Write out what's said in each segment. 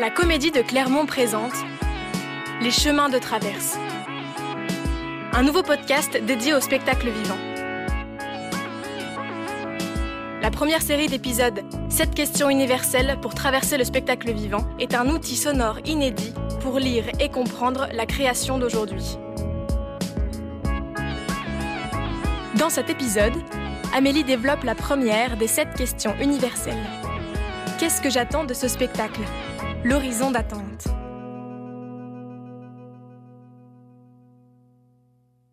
La comédie de Clermont présente Les chemins de traverse. Un nouveau podcast dédié au spectacle vivant. La première série d'épisodes 7 questions universelles pour traverser le spectacle vivant est un outil sonore inédit pour lire et comprendre la création d'aujourd'hui. Dans cet épisode, Amélie développe la première des 7 questions universelles. Qu'est-ce que j'attends de ce spectacle? L'horizon d'attente.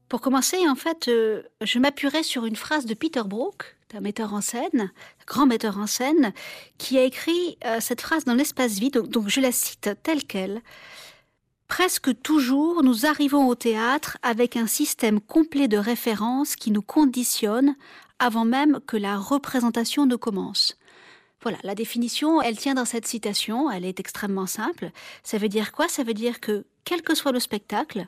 Pour commencer, en fait, euh, je m'appuierai sur une phrase de Peter Brook, un metteur en scène, grand metteur en scène, qui a écrit euh, cette phrase dans l'espace vide, donc, donc je la cite telle qu'elle. Presque toujours, nous arrivons au théâtre avec un système complet de références qui nous conditionne avant même que la représentation ne commence. Voilà, la définition, elle tient dans cette citation, elle est extrêmement simple. Ça veut dire quoi? Ça veut dire que, quel que soit le spectacle,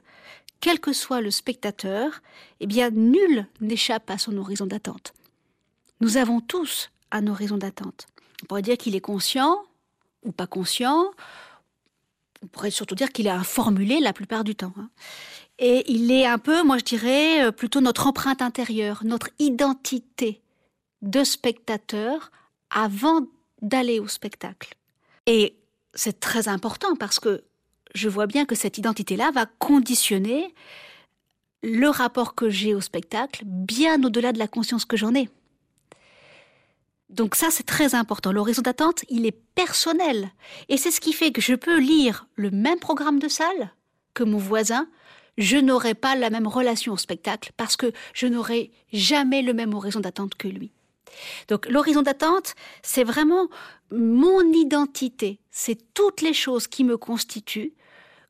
quel que soit le spectateur, eh bien, nul n'échappe à son horizon d'attente. Nous avons tous un horizon d'attente. On pourrait dire qu'il est conscient ou pas conscient. On pourrait surtout dire qu'il est informulé la plupart du temps. Hein. Et il est un peu, moi je dirais, euh, plutôt notre empreinte intérieure, notre identité de spectateur avant d'aller au spectacle. Et c'est très important parce que je vois bien que cette identité-là va conditionner le rapport que j'ai au spectacle bien au-delà de la conscience que j'en ai. Donc ça, c'est très important. L'horizon d'attente, il est personnel. Et c'est ce qui fait que je peux lire le même programme de salle que mon voisin. Je n'aurai pas la même relation au spectacle parce que je n'aurai jamais le même horizon d'attente que lui. Donc l'horizon d'attente, c'est vraiment mon identité, c'est toutes les choses qui me constituent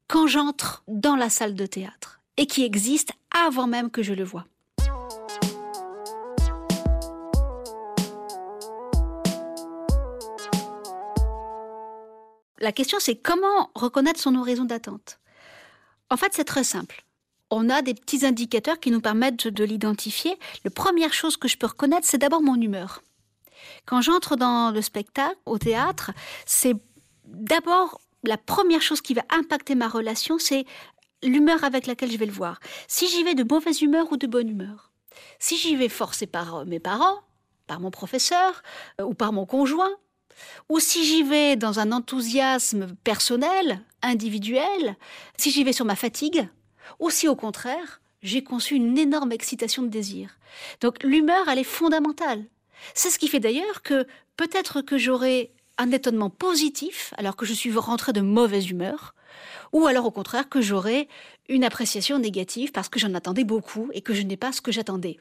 quand j'entre dans la salle de théâtre et qui existent avant même que je le vois. La question c'est comment reconnaître son horizon d'attente? En fait c'est très simple on a des petits indicateurs qui nous permettent de l'identifier. La première chose que je peux reconnaître, c'est d'abord mon humeur. Quand j'entre dans le spectacle, au théâtre, c'est d'abord la première chose qui va impacter ma relation, c'est l'humeur avec laquelle je vais le voir. Si j'y vais de mauvaise humeur ou de bonne humeur. Si j'y vais forcé par euh, mes parents, par mon professeur euh, ou par mon conjoint, ou si j'y vais dans un enthousiasme personnel, individuel, si j'y vais sur ma fatigue, ou si au contraire, j'ai conçu une énorme excitation de désir. Donc l'humeur, elle est fondamentale. C'est ce qui fait d'ailleurs que peut-être que j'aurai un étonnement positif alors que je suis rentré de mauvaise humeur, ou alors au contraire que j'aurai une appréciation négative parce que j'en attendais beaucoup et que je n'ai pas ce que j'attendais.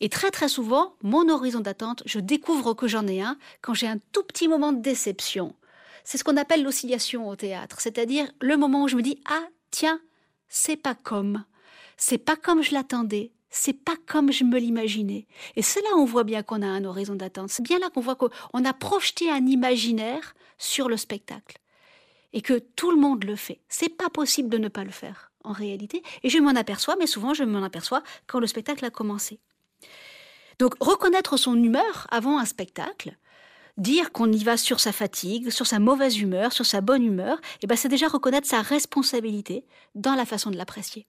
Et très très souvent, mon horizon d'attente, je découvre que j'en ai un quand j'ai un tout petit moment de déception. C'est ce qu'on appelle l'oscillation au théâtre, c'est-à-dire le moment où je me dis ah tiens c'est pas comme, c'est pas comme je l'attendais, c'est pas comme je me l'imaginais. Et c'est là on voit bien qu'on a un horizon d'attente. C'est bien là qu'on voit qu'on a projeté un imaginaire sur le spectacle. Et que tout le monde le fait. C'est pas possible de ne pas le faire, en réalité. Et je m'en aperçois, mais souvent je m'en aperçois quand le spectacle a commencé. Donc, reconnaître son humeur avant un spectacle, dire qu'on y va sur sa fatigue, sur sa mauvaise humeur, sur sa bonne humeur, eh ben c'est déjà reconnaître sa responsabilité dans la façon de l'apprécier.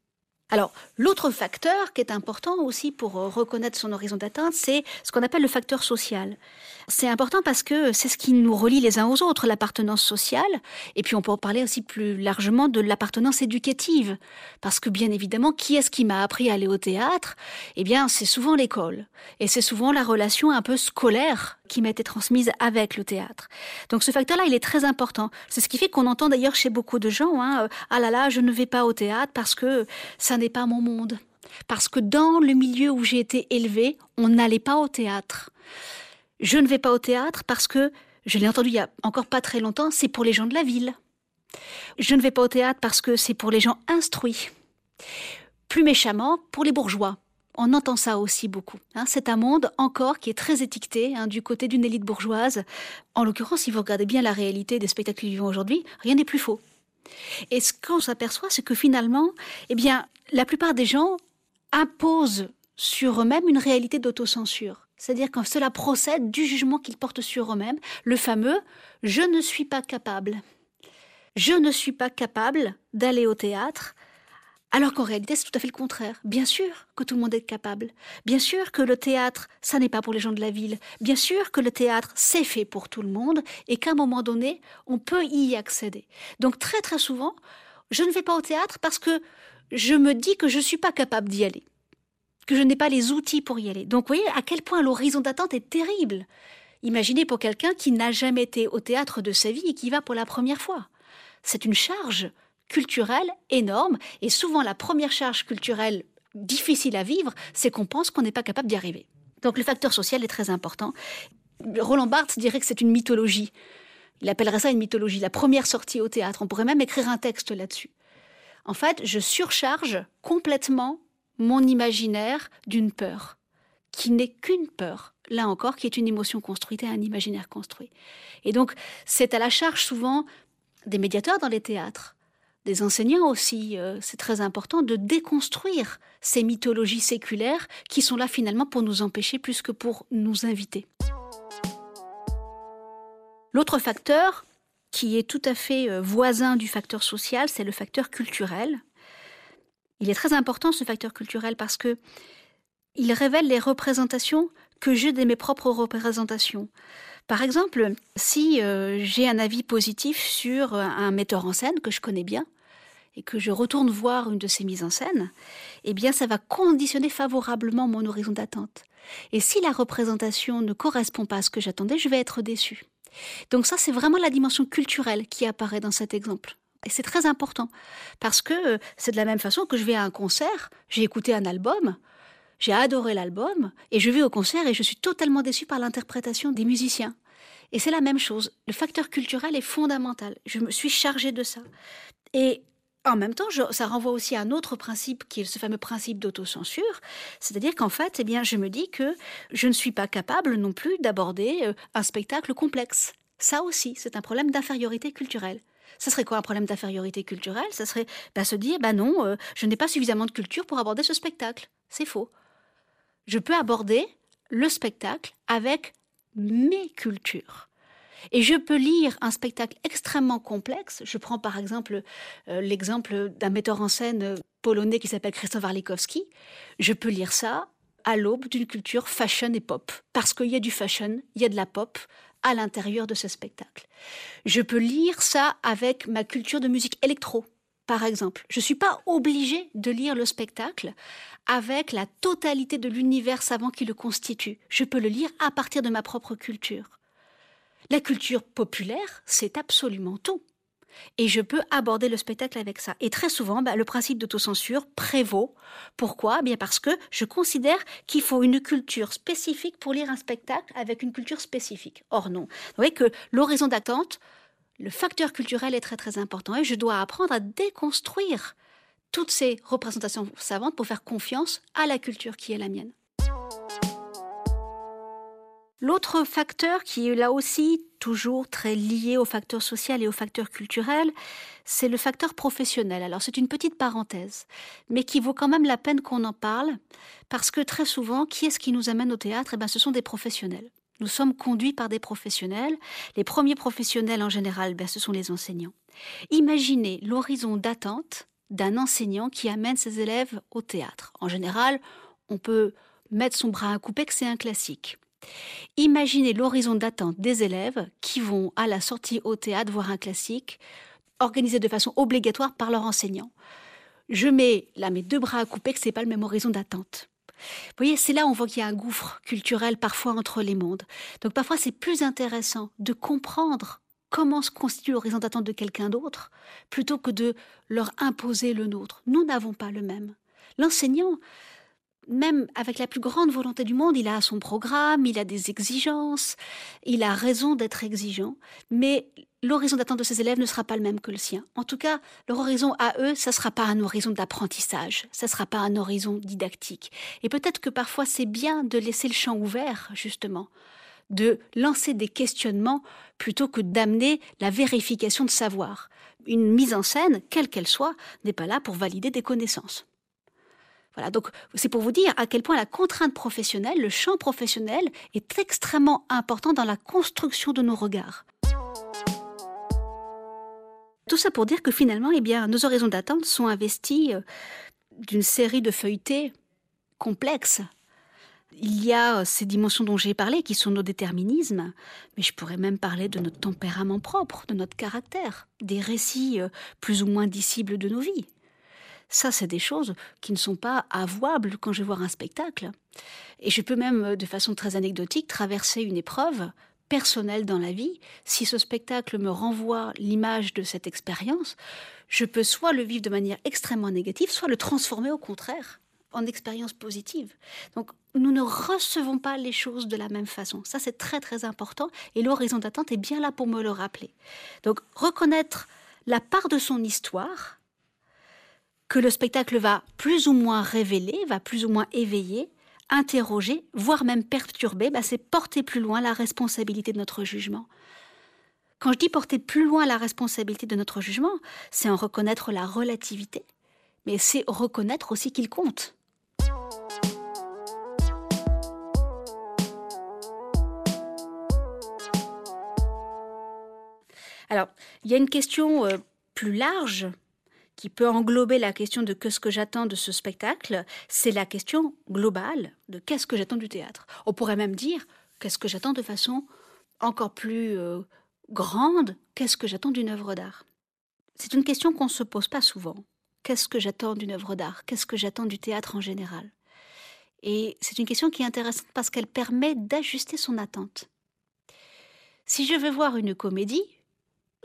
Alors, l'autre facteur qui est important aussi pour euh, reconnaître son horizon d'atteinte, c'est ce qu'on appelle le facteur social. C'est important parce que c'est ce qui nous relie les uns aux autres, l'appartenance sociale. Et puis, on peut parler aussi plus largement de l'appartenance éducative. Parce que, bien évidemment, qui est-ce qui m'a appris à aller au théâtre? Eh bien, c'est souvent l'école. Et c'est souvent la relation un peu scolaire qui m'a été transmise avec le théâtre. Donc, ce facteur-là, il est très important. C'est ce qui fait qu'on entend d'ailleurs chez beaucoup de gens, hein, ah là là, je ne vais pas au théâtre parce que ça n'est pas mon monde. Parce que dans le milieu où j'ai été élevée, on n'allait pas au théâtre. Je ne vais pas au théâtre parce que, je l'ai entendu il y a encore pas très longtemps, c'est pour les gens de la ville. Je ne vais pas au théâtre parce que c'est pour les gens instruits. Plus méchamment, pour les bourgeois. On entend ça aussi beaucoup. Hein. C'est un monde encore qui est très étiqueté hein, du côté d'une élite bourgeoise. En l'occurrence, si vous regardez bien la réalité des spectacles vivants aujourd'hui, rien n'est plus faux. Et ce qu'on s'aperçoit, c'est que finalement, eh bien, la plupart des gens imposent sur eux-mêmes une réalité d'autocensure. C'est-à-dire quand cela procède du jugement qu'ils portent sur eux-mêmes, le fameux je ne suis pas capable. je ne suis pas capable d'aller au théâtre, alors qu'en réalité, c'est tout à fait le contraire. Bien sûr que tout le monde est capable. Bien sûr que le théâtre, ça n'est pas pour les gens de la ville. Bien sûr que le théâtre, c'est fait pour tout le monde et qu'à un moment donné, on peut y accéder. Donc très très souvent, je ne vais pas au théâtre parce que je me dis que je ne suis pas capable d'y aller, que je n'ai pas les outils pour y aller. Donc vous voyez à quel point l'horizon d'attente est terrible. Imaginez pour quelqu'un qui n'a jamais été au théâtre de sa vie et qui va pour la première fois. C'est une charge culturelle énorme et souvent la première charge culturelle difficile à vivre, c'est qu'on pense qu'on n'est pas capable d'y arriver. Donc le facteur social est très important. Roland Barthes dirait que c'est une mythologie. Il appellerait ça une mythologie, la première sortie au théâtre. On pourrait même écrire un texte là-dessus. En fait, je surcharge complètement mon imaginaire d'une peur, qui n'est qu'une peur, là encore, qui est une émotion construite et un imaginaire construit. Et donc, c'est à la charge souvent des médiateurs dans les théâtres, des enseignants aussi. Euh, c'est très important de déconstruire ces mythologies séculaires qui sont là finalement pour nous empêcher plus que pour nous inviter. L'autre facteur, qui est tout à fait euh, voisin du facteur social, c'est le facteur culturel. Il est très important ce facteur culturel parce que il révèle les représentations que j'ai de mes propres représentations. Par exemple, si euh, j'ai un avis positif sur un metteur en scène que je connais bien et que je retourne voir une de ses mises en scène, eh bien ça va conditionner favorablement mon horizon d'attente. Et si la représentation ne correspond pas à ce que j'attendais, je vais être déçu. Donc ça, c'est vraiment la dimension culturelle qui apparaît dans cet exemple. Et c'est très important, parce que euh, c'est de la même façon que je vais à un concert, j'ai écouté un album, j'ai adoré l'album, et je vais au concert et je suis totalement déçu par l'interprétation des musiciens. Et c'est la même chose. Le facteur culturel est fondamental. Je me suis chargée de ça. Et en même temps, ça renvoie aussi à un autre principe qui est ce fameux principe d'autocensure, c'est-à-dire qu'en fait, eh bien, je me dis que je ne suis pas capable non plus d'aborder euh, un spectacle complexe. Ça aussi, c'est un problème d'infériorité culturelle. Ça serait quoi un problème d'infériorité culturelle? Ça serait bah, se dire, bah non, euh, je n'ai pas suffisamment de culture pour aborder ce spectacle. C'est faux. Je peux aborder le spectacle avec mes cultures. Et je peux lire un spectacle extrêmement complexe. Je prends par exemple euh, l'exemple d'un metteur en scène polonais qui s'appelle Christophe Warlikowski. Je peux lire ça à l'aube d'une culture fashion et pop. Parce qu'il y a du fashion, il y a de la pop à l'intérieur de ce spectacle. Je peux lire ça avec ma culture de musique électro, par exemple. Je ne suis pas obligée de lire le spectacle avec la totalité de l'univers savant qui le constitue. Je peux le lire à partir de ma propre culture. La culture populaire, c'est absolument tout. Et je peux aborder le spectacle avec ça. Et très souvent, bah, le principe d'autocensure prévaut. Pourquoi? Eh Bien parce que je considère qu'il faut une culture spécifique pour lire un spectacle avec une culture spécifique. Or non. Vous voyez que l'horizon d'attente, le facteur culturel est très très important. Et je dois apprendre à déconstruire toutes ces représentations savantes pour faire confiance à la culture qui est la mienne. L'autre facteur qui est là aussi toujours très lié au facteur social et au facteur culturel, c'est le facteur professionnel. Alors c'est une petite parenthèse, mais qui vaut quand même la peine qu'on en parle, parce que très souvent, qui est-ce qui nous amène au théâtre? Eh bien, ce sont des professionnels. Nous sommes conduits par des professionnels. Les premiers professionnels en général, ben, ce sont les enseignants. Imaginez l'horizon d'attente d'un enseignant qui amène ses élèves au théâtre. En général, on peut mettre son bras à couper que c'est un classique. Imaginez l'horizon d'attente des élèves qui vont à la sortie au théâtre voir un classique organisé de façon obligatoire par leur enseignant. Je mets là mes deux bras à couper que c'est pas le même horizon d'attente. Vous voyez, c'est là on voit qu'il y a un gouffre culturel parfois entre les mondes. Donc parfois c'est plus intéressant de comprendre comment se constitue l'horizon d'attente de quelqu'un d'autre plutôt que de leur imposer le nôtre. Nous n'avons pas le même. L'enseignant, même avec la plus grande volonté du monde, il a son programme, il a des exigences, il a raison d'être exigeant, mais l'horizon d'attente de ses élèves ne sera pas le même que le sien. En tout cas, leur horizon à eux, ça ne sera pas un horizon d'apprentissage, ça ne sera pas un horizon didactique. Et peut-être que parfois c'est bien de laisser le champ ouvert, justement, de lancer des questionnements plutôt que d'amener la vérification de savoir. Une mise en scène, quelle qu'elle soit, n'est pas là pour valider des connaissances. Voilà, donc c'est pour vous dire à quel point la contrainte professionnelle, le champ professionnel est extrêmement important dans la construction de nos regards. Tout ça pour dire que finalement, eh bien, nos horizons d'attente sont investis euh, d'une série de feuilletés complexes. Il y a euh, ces dimensions dont j'ai parlé, qui sont nos déterminismes, mais je pourrais même parler de notre tempérament propre, de notre caractère, des récits euh, plus ou moins dissibles de nos vies. Ça, c'est des choses qui ne sont pas avouables quand je vais voir un spectacle. Et je peux même, de façon très anecdotique, traverser une épreuve personnel dans la vie, si ce spectacle me renvoie l'image de cette expérience, je peux soit le vivre de manière extrêmement négative, soit le transformer au contraire en expérience positive. Donc nous ne recevons pas les choses de la même façon. Ça c'est très très important et l'horizon d'attente est bien là pour me le rappeler. Donc reconnaître la part de son histoire que le spectacle va plus ou moins révéler, va plus ou moins éveiller, interroger, voire même perturber, bah, c'est porter plus loin la responsabilité de notre jugement. Quand je dis porter plus loin la responsabilité de notre jugement, c'est en reconnaître la relativité, mais c'est reconnaître aussi qu'il compte. Alors, il y a une question euh, plus large qui peut englober la question de qu'est-ce que j'attends de ce spectacle, c'est la question globale de qu'est-ce que j'attends du théâtre. On pourrait même dire qu'est-ce que j'attends de façon encore plus euh, grande, qu'est-ce que j'attends d'une œuvre d'art? C'est une question qu'on ne se pose pas souvent. Qu'est-ce que j'attends d'une œuvre d'art? Qu'est-ce que j'attends du théâtre en général? Et c'est une question qui est intéressante parce qu'elle permet d'ajuster son attente. Si je veux voir une comédie,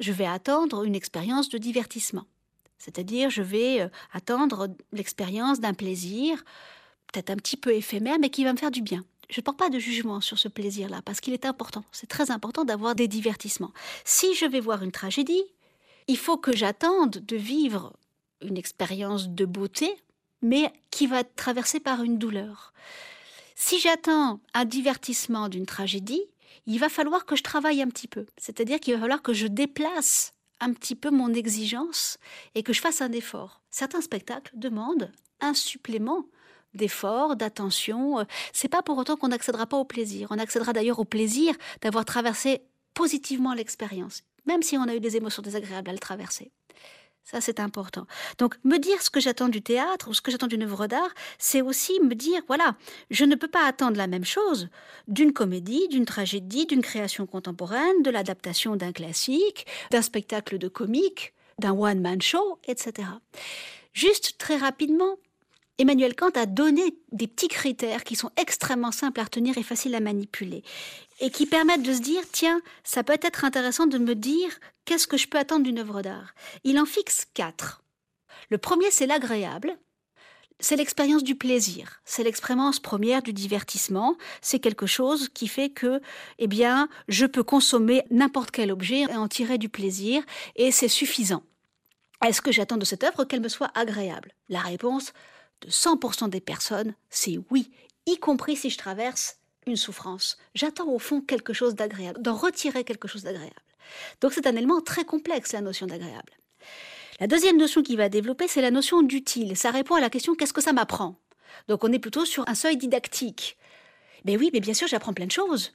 je vais attendre une expérience de divertissement. C'est-à-dire, je vais euh, attendre l'expérience d'un plaisir, peut-être un petit peu éphémère, mais qui va me faire du bien. Je ne porte pas de jugement sur ce plaisir-là, parce qu'il est important. C'est très important d'avoir des divertissements. Si je vais voir une tragédie, il faut que j'attende de vivre une expérience de beauté, mais qui va être traversée par une douleur. Si j'attends un divertissement d'une tragédie, il va falloir que je travaille un petit peu. C'est-à-dire qu'il va falloir que je déplace un petit peu mon exigence et que je fasse un effort. Certains spectacles demandent un supplément d'effort, d'attention. Euh, c'est pas pour autant qu'on n'accédera pas au plaisir. On accédera d'ailleurs au plaisir d'avoir traversé positivement l'expérience, même si on a eu des émotions désagréables à le traverser. Ça, c'est important. Donc, me dire ce que j'attends du théâtre ou ce que j'attends d'une œuvre d'art, c'est aussi me dire, voilà, je ne peux pas attendre la même chose d'une comédie, d'une tragédie, d'une création contemporaine, de l'adaptation d'un classique, d'un spectacle de comique, d'un one-man show, etc. Juste très rapidement, Emmanuel Kant a donné des petits critères qui sont extrêmement simples à retenir et faciles à manipuler et qui permettent de se dire tiens, ça peut être intéressant de me dire qu'est-ce que je peux attendre d'une œuvre d'art. Il en fixe quatre. Le premier, c'est l'agréable. C'est l'expérience du plaisir, c'est l'expérience première du divertissement, c'est quelque chose qui fait que, eh bien, je peux consommer n'importe quel objet et en tirer du plaisir, et c'est suffisant. Est-ce que j'attends de cette œuvre qu'elle me soit agréable? La réponse de 100% des personnes, c'est oui, y compris si je traverse une souffrance. J'attends au fond quelque chose d'agréable, d'en retirer quelque chose d'agréable. Donc c'est un élément très complexe, la notion d'agréable. La deuxième notion qu'il va développer, c'est la notion d'utile. Ça répond à la question qu'est-ce que ça m'apprend? Donc on est plutôt sur un seuil didactique. Mais oui, mais bien sûr, j'apprends plein de choses.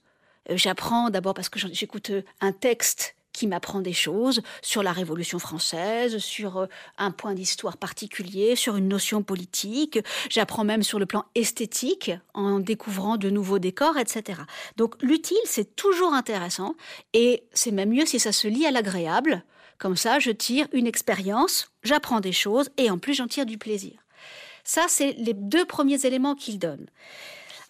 Euh, j'apprends d'abord parce que j'écoute euh, un texte qui m'apprend des choses sur la Révolution française, sur euh, un point d'histoire particulier, sur une notion politique. J'apprends même sur le plan esthétique en découvrant de nouveaux décors, etc. Donc l'utile, c'est toujours intéressant et c'est même mieux si ça se lie à l'agréable. Comme ça, je tire une expérience, j'apprends des choses et en plus j'en tire du plaisir. Ça, c'est les deux premiers éléments qu'il donne.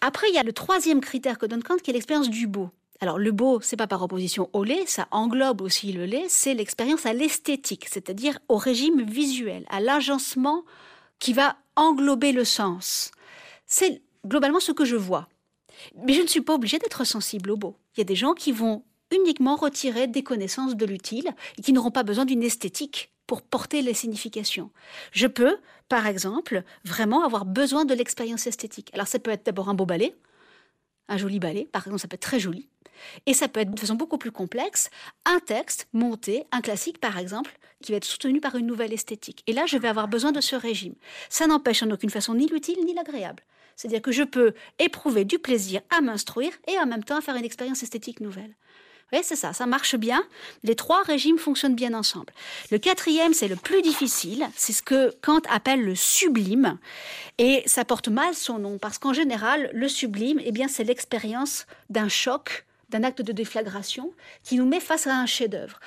Après, il y a le troisième critère que donne Kant, qui est l'expérience du beau. Alors le beau, c'est pas par opposition au lait, ça englobe aussi le lait, c'est l'expérience à l'esthétique, c'est-à-dire au régime visuel, à l'agencement qui va englober le sens. C'est globalement ce que je vois. Mais je ne suis pas obligée d'être sensible au beau. Il y a des gens qui vont uniquement retirer des connaissances de l'utile et qui n'auront pas besoin d'une esthétique pour porter les significations. Je peux, par exemple, vraiment avoir besoin de l'expérience esthétique. Alors ça peut être d'abord un beau ballet, un joli ballet, par exemple, ça peut être très joli. Et ça peut être de façon beaucoup plus complexe, un texte monté, un classique par exemple, qui va être soutenu par une nouvelle esthétique. Et là, je vais avoir besoin de ce régime. Ça n'empêche en aucune façon ni l'utile ni l'agréable. C'est-à-dire que je peux éprouver du plaisir à m'instruire et en même temps à faire une expérience esthétique nouvelle. Oui, c'est ça, ça marche bien. Les trois régimes fonctionnent bien ensemble. Le quatrième, c'est le plus difficile. C'est ce que Kant appelle le sublime. Et ça porte mal son nom parce qu'en général, le sublime, eh bien, c'est l'expérience d'un choc, d'un acte de déflagration qui nous met face à un chef-d'œuvre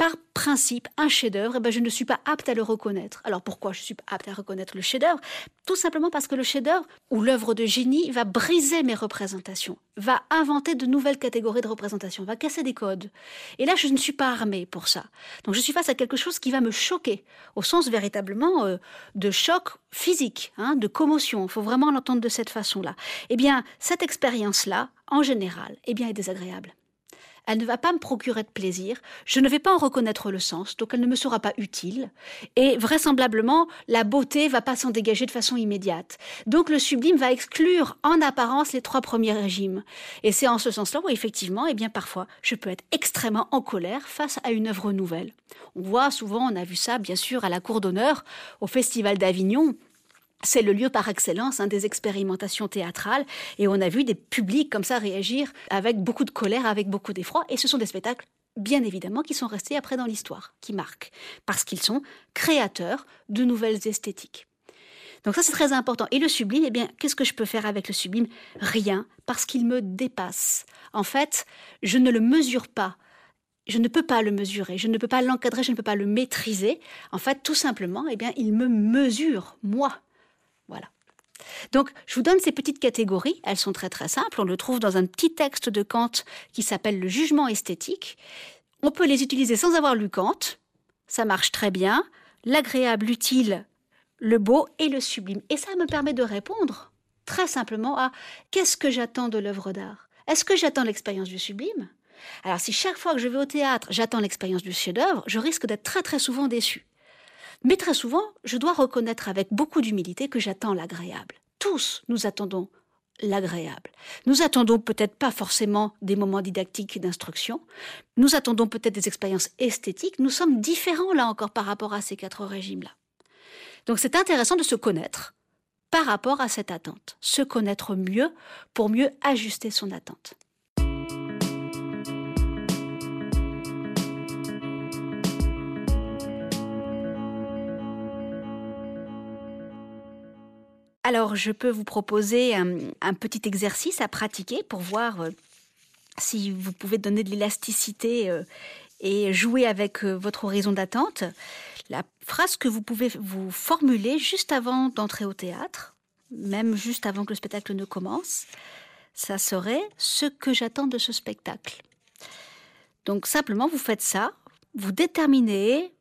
par principe, un chef-d'œuvre, eh ben, je ne suis pas apte à le reconnaître. Alors pourquoi je suis pas apte à reconnaître le chef-d'œuvre? Tout simplement parce que le chef-d'œuvre ou l'œuvre de génie va briser mes représentations, va inventer de nouvelles catégories de représentation, va casser des codes. Et là, je ne suis pas armée pour ça. Donc je suis face à quelque chose qui va me choquer, au sens véritablement euh, de choc physique, hein, de commotion. Il faut vraiment l'entendre de cette façon-là. Eh bien, cette expérience-là, en général, eh bien, est désagréable elle ne va pas me procurer de plaisir, je ne vais pas en reconnaître le sens, donc elle ne me sera pas utile, et vraisemblablement, la beauté va pas s'en dégager de façon immédiate. Donc le sublime va exclure en apparence les trois premiers régimes. Et c'est en ce sens-là où effectivement, eh bien parfois, je peux être extrêmement en colère face à une œuvre nouvelle. On voit souvent, on a vu ça bien sûr à la cour d'honneur, au Festival d'Avignon, c'est le lieu par excellence hein, des expérimentations théâtrales et on a vu des publics comme ça réagir avec beaucoup de colère, avec beaucoup d'effroi et ce sont des spectacles bien évidemment qui sont restés après dans l'histoire, qui marquent parce qu'ils sont créateurs de nouvelles esthétiques. Donc ça c'est très important. Et le sublime, eh bien, qu'est-ce que je peux faire avec le sublime? Rien, parce qu'il me dépasse. En fait, je ne le mesure pas. Je ne peux pas le mesurer, je ne peux pas l'encadrer, je ne peux pas le maîtriser. En fait, tout simplement, eh bien, il me mesure, moi. Voilà. Donc, je vous donne ces petites catégories. Elles sont très très simples. On le trouve dans un petit texte de Kant qui s'appelle le jugement esthétique. On peut les utiliser sans avoir lu Kant. Ça marche très bien. L'agréable, l'utile, le beau et le sublime. Et ça me permet de répondre très simplement à qu'est-ce que j'attends de l'œuvre d'art? Est-ce que j'attends l'expérience du sublime? Alors, si chaque fois que je vais au théâtre, j'attends l'expérience du chef-d'œuvre, je risque d'être très très souvent déçu. Mais très souvent, je dois reconnaître avec beaucoup d'humilité que j'attends l'agréable. Tous, nous attendons l'agréable. Nous attendons peut-être pas forcément des moments didactiques d'instruction, nous attendons peut-être des expériences esthétiques, nous sommes différents là encore par rapport à ces quatre régimes-là. Donc c'est intéressant de se connaître par rapport à cette attente, se connaître mieux pour mieux ajuster son attente. Alors, je peux vous proposer un, petit exercice à pratiquer pour voir euh, si vous pouvez donner de l'élasticité euh, et jouer avec euh, votre horizon d'attente. La phrase que vous pouvez vous formuler juste avant d'entrer au théâtre, même juste avant que le spectacle ne commence, ça serait ce que j'attends de ce spectacle. Donc simplement, vous faites ça, vous déterminez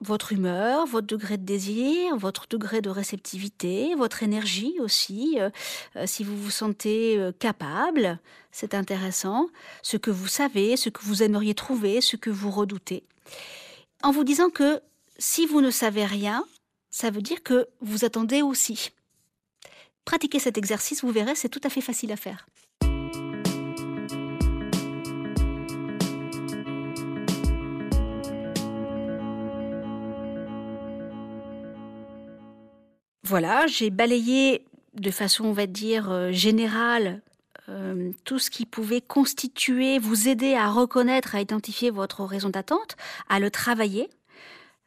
votre humeur, votre degré de désir, votre degré de réceptivité, votre énergie aussi, euh, euh, si vous vous sentez euh, capable, c'est intéressant, ce que vous savez, ce que vous aimeriez trouver, ce que vous redoutez. En vous disant que si vous ne savez rien, ça veut dire que vous attendez aussi. Pratiquez cet exercice, vous verrez, c'est tout à fait facile à faire. Voilà, j'ai balayé de façon, on va dire, euh, générale euh, tout ce qui pouvait constituer, vous aider à reconnaître, à identifier votre raison d'attente, à le travailler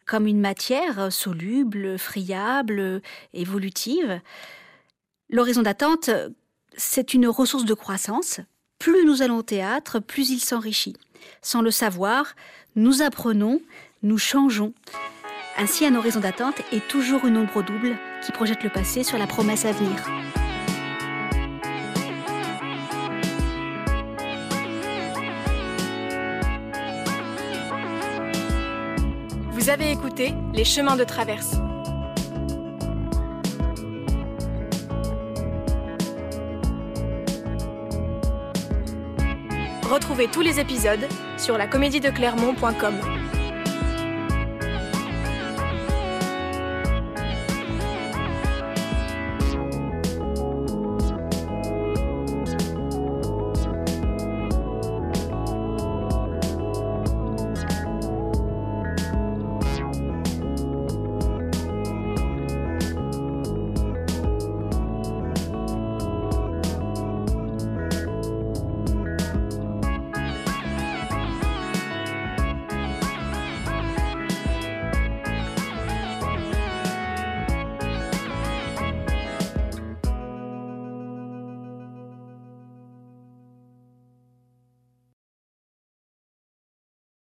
comme une matière soluble, friable, évolutive. L'horizon d'attente, c'est une ressource de croissance. Plus nous allons au théâtre, plus il s'enrichit. Sans le savoir, nous apprenons, nous changeons. Ainsi, un horizon d'attente est toujours une ombre double qui projette le passé sur la promesse à venir. Vous avez écouté Les chemins de traverse. Retrouvez tous les épisodes sur la comédie de Clermont.com.